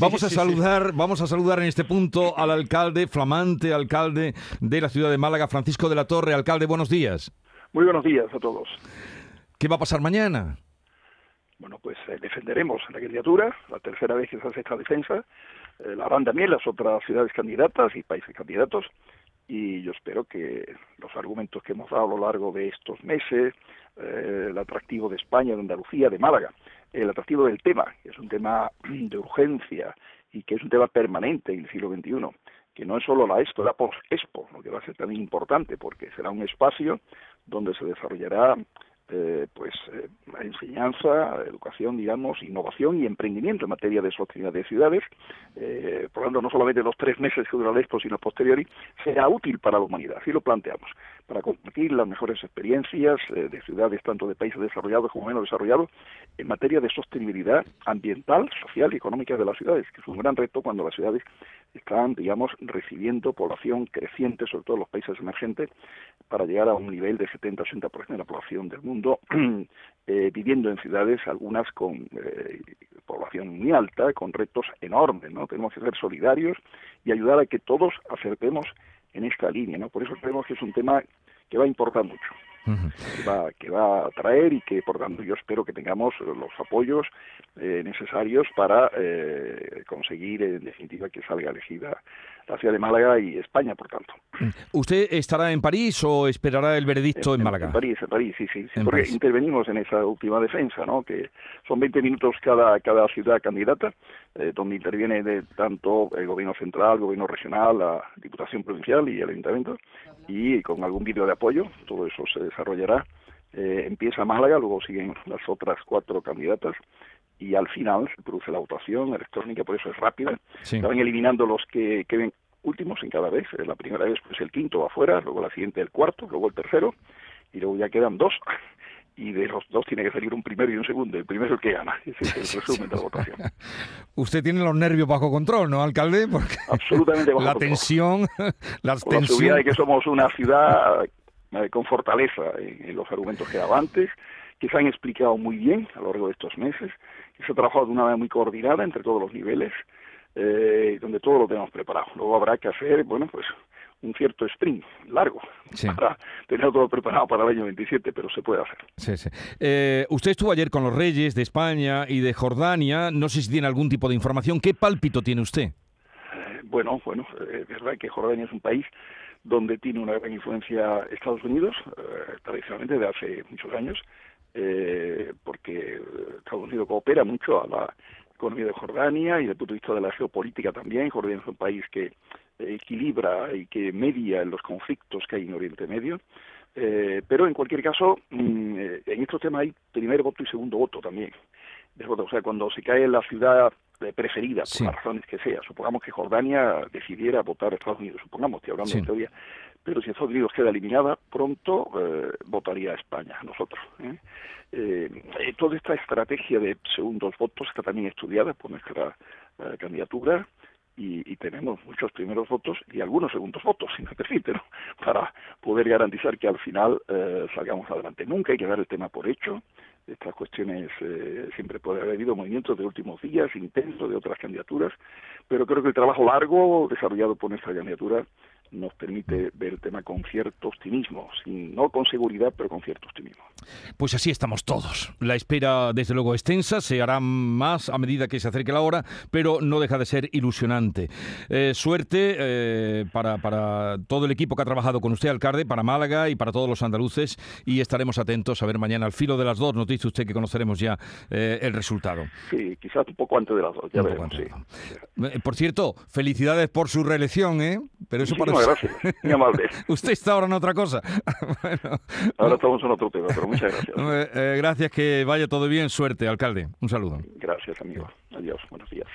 vamos a saludar, vamos a saludar en este punto al alcalde, flamante alcalde de la ciudad de Málaga, Francisco de la Torre. Alcalde, buenos días. Muy buenos días a todos. ¿Qué va a pasar mañana? Bueno, pues eh, defenderemos la candidatura, la tercera vez que se hace esta defensa. Eh, la harán también las otras ciudades candidatas y países candidatos. Y yo espero que los argumentos que hemos dado a lo largo de estos meses, eh, el atractivo de España, de Andalucía, de Málaga, el atractivo del tema, que es un tema de urgencia y que es un tema permanente en el siglo XXI, que no es solo la Expo, la post-Expo, lo que va a ser también importante porque será un espacio donde se desarrollará eh, pues eh, enseñanza, educación, digamos, innovación y emprendimiento en materia de sostenibilidad de ciudades, eh, no solamente los tres meses que dura la Expo, sino posteriori, será útil para la humanidad, así lo planteamos, para compartir las mejores experiencias eh, de ciudades, tanto de países desarrollados como menos desarrollados, en materia de sostenibilidad ambiental, social y económica de las ciudades, que es un gran reto cuando las ciudades están, digamos, recibiendo población creciente, sobre todo en los países emergentes, para llegar a un nivel de 70-80% de la población del mundo eh, viviendo en ciudades, algunas con eh, población muy alta, con retos enormes, ¿no? Tenemos que ser solidarios y ayudar a que todos acertemos en esta línea, ¿no? Por eso creemos que es un tema que va a importar mucho que, va, que va a traer y que, por tanto, yo espero que tengamos los apoyos eh, necesarios para eh, conseguir, en definitiva, que salga elegida la ciudad de Málaga y España, por tanto. ¿Usted estará en París o esperará el veredicto en, Málaga? En París, en París, sí, sí. porque intervenimos en esa última defensa, ¿no? Que son 20 minutos cada, cada ciudad candidata, eh, donde interviene de tanto el gobierno central, el gobierno regional, la Diputación Provincial y el Ayuntamiento, y con algún vídeo de apoyo, todo eso se desarrollará. Eh, empieza Málaga, luego siguen las otras cuatro candidatas y al final se produce la votación electrónica, por eso es rápida. Se van eliminando los que queden últimos en cada vez. La primera vez pues el quinto va afuera, luego la siguiente el cuarto, luego el tercero y luego ya quedan dos y de los dos tiene que salir un primero y un segundo. El primero es el que gana. Ese es el resumen de la votación. Usted tiene los nervios bajo control, ¿no, alcalde? Porque Absolutamente bajo la tensión, la tensión. la seguridad de que somos una ciudad eh, con fortaleza en, los argumentos que daba antes, que se han explicado muy bien a lo largo de estos meses, que se ha trabajado de una manera muy coordinada entre todos los niveles, eh, donde todo lo tenemos preparado. Luego habrá que hacer, bueno, pues un cierto sprint largo para tener todo preparado para el año 27, pero se puede hacer. Sí, sí. Eh, usted estuvo ayer con los reyes de España y de Jordania. No sé si tiene algún tipo de información. ¿Qué pálpito tiene usted? Eh, bueno, bueno, es verdad que Jordania es un país donde tiene una gran influencia Estados Unidos, eh, tradicionalmente de hace muchos años, porque Estados Unidos coopera mucho a la economía de Jordania y desde el punto de vista de la geopolítica también. Jordania es un país que equilibra y que media en los conflictos que hay en Oriente Medio. Eh, pero en cualquier caso, mm, eh, en estos temas hay primer voto y segundo voto también. O sea, cuando se cae la ciudad eh, preferida, por las razones que sea, supongamos que Jordania decidiera votar a Estados Unidos, supongamos, estoy hablando de teoría, pero si Estados Unidos queda eliminada, pronto votaría a España, nosotros. toda esta estrategia de segundos votos está también estudiada por nuestra candidatura y, tenemos muchos primeros votos y algunos segundos votos, si me permite, para poder garantizar que al final eh, salgamos adelante. Nunca hay que dar el tema por hecho. Estas cuestiones eh, siempre puede haber habido movimientos de últimos días, intentos de otras candidaturas, pero creo que el trabajo largo desarrollado por nuestra candidatura nos permite ver el tema con cierto optimismo, sin, no con seguridad, pero con cierto optimismo. Pues así estamos todos. La espera, desde luego, extensa, se hará más a medida que se acerque la hora, pero no deja de ser ilusionante. Eh, suerte eh, para, para, todo el equipo que ha trabajado con usted, alcalde, para Málaga y para todos los andaluces, y estaremos atentos a ver mañana al filo de las dos, nos dice usted que conoceremos ya eh, el resultado. Sí, quizás un poco antes de las dos, ya veremos. Por cierto, felicidades por su reelección, ¿eh? Pero eso para gracias, muy amable. Usted está ahora en otra cosa. ahora estamos en otro tema, pero muchas gracias. Eh, eh, gracias, que vaya todo bien. Suerte, alcalde. Un saludo. Gracias, amigo. Adiós, buenos días.